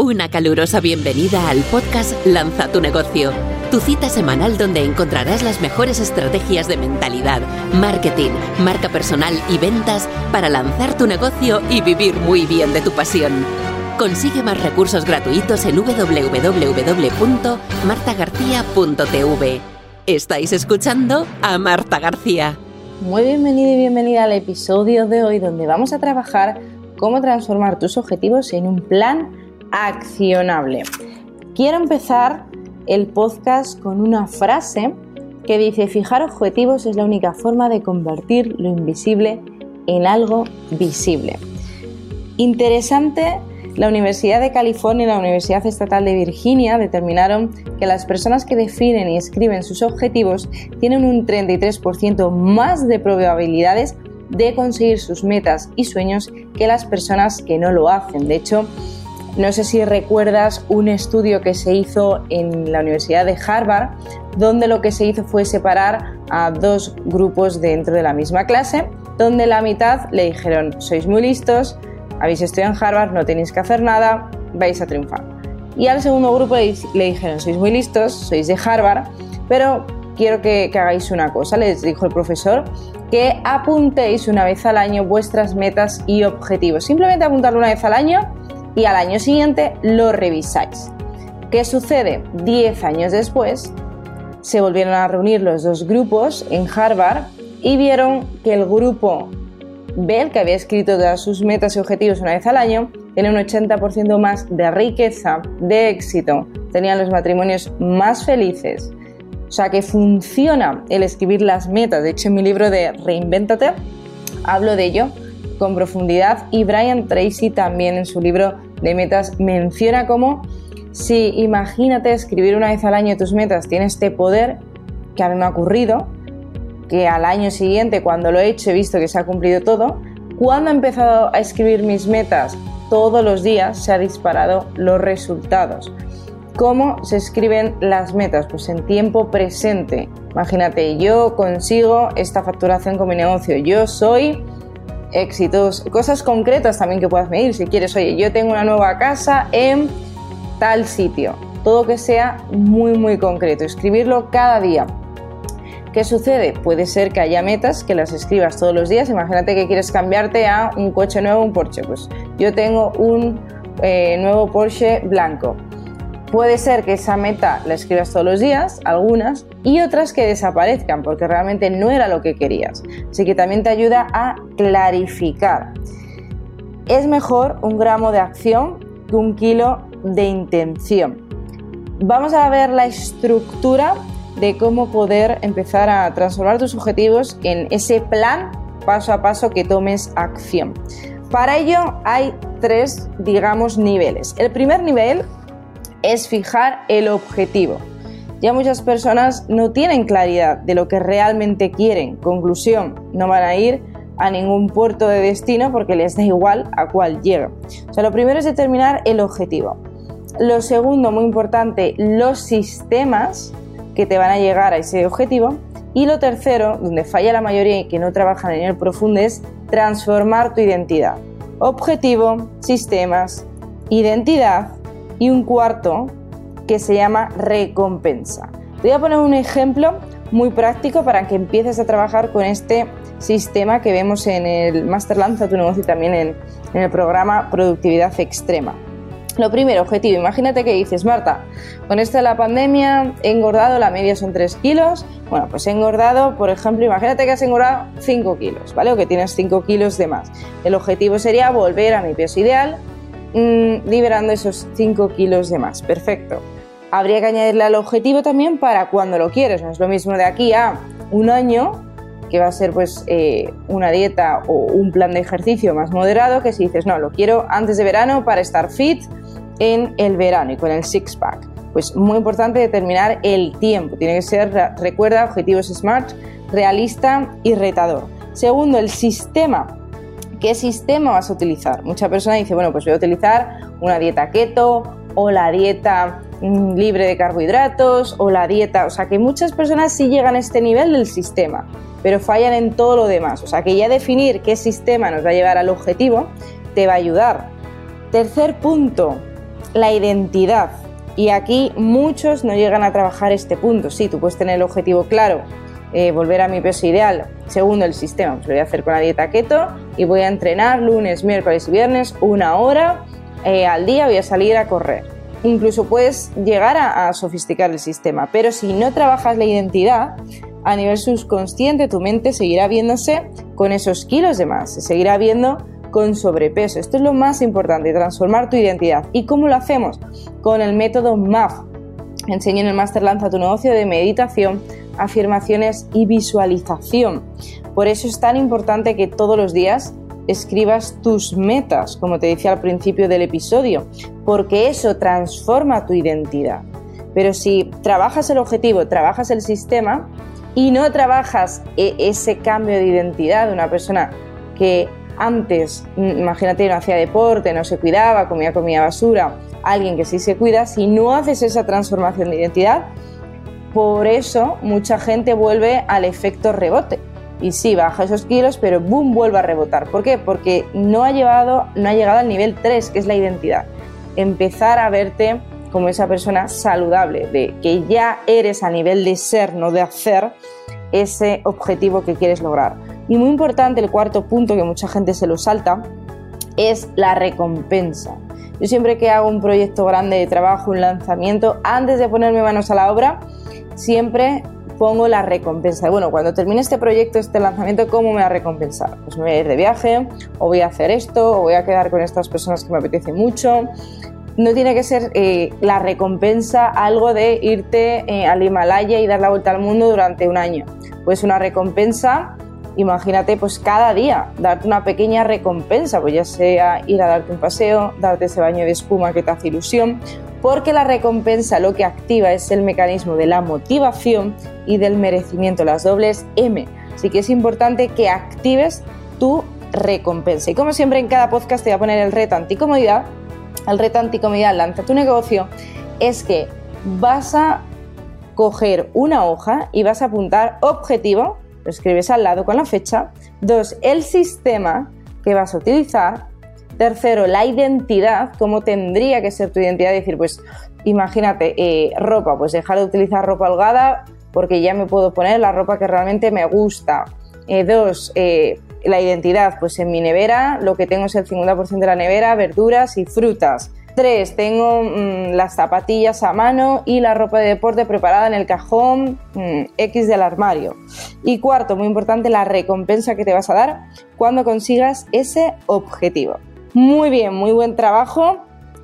Una calurosa bienvenida al podcast Lanza tu negocio, tu cita semanal donde encontrarás las mejores estrategias de mentalidad, marketing, marca personal y ventas para lanzar tu negocio y vivir muy bien de tu pasión. Consigue más recursos gratuitos en www.martagarcía.tv. Estáis escuchando a Marta García. Muy bienvenido y bienvenida al episodio de hoy donde vamos a trabajar cómo transformar tus objetivos en un plan accionable. Quiero empezar el podcast con una frase que dice, fijar objetivos es la única forma de convertir lo invisible en algo visible. Interesante, la Universidad de California y la Universidad Estatal de Virginia determinaron que las personas que definen y escriben sus objetivos tienen un 33% más de probabilidades de conseguir sus metas y sueños que las personas que no lo hacen. De hecho, no sé si recuerdas un estudio que se hizo en la Universidad de Harvard, donde lo que se hizo fue separar a dos grupos dentro de la misma clase, donde la mitad le dijeron, sois muy listos, habéis estudiado en Harvard, no tenéis que hacer nada, vais a triunfar. Y al segundo grupo le, dijeron, sois muy listos, sois de Harvard, pero quiero que, que hagáis una cosa, les dijo el profesor, que apuntéis una vez al año vuestras metas y objetivos. Simplemente apuntarlo una vez al año y al año siguiente lo revisáis. ¿Qué sucede? Diez años después se volvieron a reunir los dos grupos en Harvard y vieron que el grupo B, que había escrito todas sus metas y objetivos una vez al año, tiene un 80% más de riqueza, de éxito, tenían los matrimonios más felices. O sea que funciona el escribir las metas. De hecho, en mi libro de Reinvéntate hablo de ello con profundidad y Brian Tracy también en su libro de metas menciona cómo si imagínate escribir una vez al año tus metas tiene este poder que a mí me ha ocurrido, que al año siguiente cuando lo he hecho he visto que se ha cumplido todo, cuando he empezado a escribir mis metas todos los días se ha disparado los resultados. ¿Cómo se escriben las metas? Pues en tiempo presente. Imagínate, yo consigo esta facturación con mi negocio, yo soy éxitos, cosas concretas también que puedas medir. Si quieres, oye, yo tengo una nueva casa en tal sitio. Todo que sea muy, muy concreto. Escribirlo cada día. ¿Qué sucede? Puede ser que haya metas que las escribas todos los días. Imagínate que quieres cambiarte a un coche nuevo, un Porsche. Pues yo tengo un eh, nuevo Porsche blanco. Puede ser que esa meta la escribas todos los días, algunas, y otras que desaparezcan porque realmente no era lo que querías. Así que también te ayuda a clarificar. Es mejor un gramo de acción que un kilo de intención. Vamos a ver la estructura de cómo poder empezar a transformar tus objetivos en ese plan paso a paso que tomes acción. Para ello hay tres, digamos, niveles. El primer nivel es fijar el objetivo. Ya muchas personas no tienen claridad de lo que realmente quieren. Conclusión, no van a ir a ningún puerto de destino porque les da igual a cuál llega. O sea, lo primero es determinar el objetivo. Lo segundo, muy importante, los sistemas que te van a llegar a ese objetivo. Y lo tercero, donde falla la mayoría y que no trabajan en el profundo, es transformar tu identidad. Objetivo, sistemas, identidad y un cuarto que se llama recompensa. Te voy a poner un ejemplo muy práctico para que empieces a trabajar con este sistema que vemos en el Master Lanza tu negocio y también en, en el programa Productividad Extrema. Lo primero, objetivo. Imagínate que dices, Marta, con esto de la pandemia he engordado, la media son 3 kilos. Bueno, pues he engordado, por ejemplo, imagínate que has engordado 5 kilos, ¿vale? O que tienes 5 kilos de más. El objetivo sería volver a mi peso ideal Mm, liberando esos 5 kilos de más. Perfecto. Habría que añadirle al objetivo también para cuando lo quieres. No es lo mismo de aquí a un año, que va a ser pues eh, una dieta o un plan de ejercicio más moderado, que si dices, no, lo quiero antes de verano para estar fit en el verano y con el six-pack. Pues muy importante determinar el tiempo. Tiene que ser, recuerda, objetivos SMART, realista y retador. Segundo, el sistema ¿Qué sistema vas a utilizar? Mucha persona dice, bueno, pues voy a utilizar una dieta keto o la dieta mm, libre de carbohidratos o la dieta, o sea que muchas personas sí llegan a este nivel del sistema, pero fallan en todo lo demás. O sea que ya definir qué sistema nos va a llevar al objetivo te va a ayudar. Tercer punto, la identidad. Y aquí muchos no llegan a trabajar este punto. Sí, tú puedes tener el objetivo claro, eh, volver a mi peso ideal. Segundo, el sistema. Pues lo voy a hacer con la dieta keto y voy a entrenar lunes, miércoles y viernes una hora eh, al día. Voy a salir a correr. Incluso puedes llegar a sofisticar el sistema. Pero si no trabajas la identidad, a nivel subconsciente tu mente seguirá viéndose con esos kilos de más, se seguirá viendo con sobrepeso. Esto es lo más importante, transformar tu identidad. ¿Y cómo lo hacemos? Con el método MAF. Enseño en el Master Lanza tu negocio de meditación, afirmaciones y visualización. Por eso es tan importante que todos los días escribas tus metas, como te decía al principio del episodio, porque eso transforma tu identidad. Pero si trabajas el objetivo, trabajas el sistema, y no trabajas e, ese cambio de identidad de una persona que antes, imagínate, no hacía deporte, no se cuidaba, comía comida basura, alguien que sí se cuida, si no haces esa transformación de identidad, por eso mucha gente vuelve al efecto rebote. Y sí, baja esos kilos, pero boom, vuelve a rebotar. ¿Por qué? Porque no ha, llevado, no ha llegado al nivel 3, que es la identidad. Empezar a verte como esa persona saludable, de que ya eres a nivel de ser, no de hacer, ese objetivo que quieres lograr. Y muy importante, el cuarto punto que mucha gente se lo salta, es la recompensa. Yo siempre que hago un proyecto grande de trabajo, un lanzamiento, antes de ponerme manos a la obra, siempre pongo la recompensa. Bueno, cuando termine este proyecto, este lanzamiento, ¿cómo me va a recompensar? Pues me voy a ir de viaje, o voy a hacer esto, o voy a quedar con estas personas que me apetece mucho, no tiene que ser eh, la recompensa algo de irte eh, al Himalaya y dar la vuelta al mundo durante un año. Pues una recompensa, imagínate, pues cada día, darte una pequeña recompensa, pues ya sea ir a darte un paseo, darte ese baño de espuma que te hace ilusión, porque la recompensa lo que activa es el mecanismo de la motivación y del merecimiento, las dobles M. Así que es importante que actives tu recompensa. Y como siempre en cada podcast te voy a poner el reto anticomodidad el reto anticomodidad Lanza tu negocio es que vas a coger una hoja y vas a apuntar objetivo, lo escribes al lado con la fecha, dos, el sistema que vas a utilizar, tercero, la identidad, cómo tendría que ser tu identidad, decir, pues imagínate, eh, ropa, pues dejar de utilizar ropa holgada porque ya me puedo poner la ropa que realmente me gusta. Eh, dos, eh, la identidad, pues en mi nevera lo que tengo es el 50% de la nevera, verduras y frutas. Tres, tengo mm, las zapatillas a mano y la ropa de deporte preparada en el cajón mm, X del armario. Y cuarto, muy importante, la recompensa que te vas a dar cuando consigas ese objetivo. Muy bien, muy buen trabajo.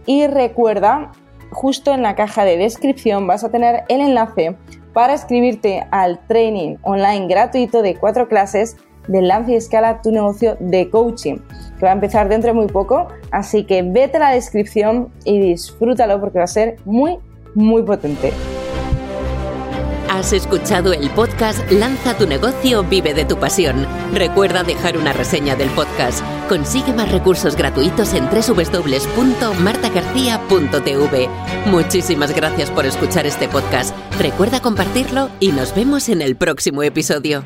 Y recuerda, justo en la caja de descripción vas a tener el enlace para escribirte al training online gratuito de cuatro clases de Lanza y Escala tu negocio de coaching, que va a empezar dentro de muy poco. Así que vete a la descripción y disfrútalo porque va a ser muy, muy potente. Has escuchado el podcast Lanza tu negocio, vive de tu pasión. Recuerda dejar una reseña del podcast. Consigue más recursos gratuitos en www.martagarcía.tv. Muchísimas gracias por escuchar este podcast. Recuerda compartirlo y nos vemos en el próximo episodio.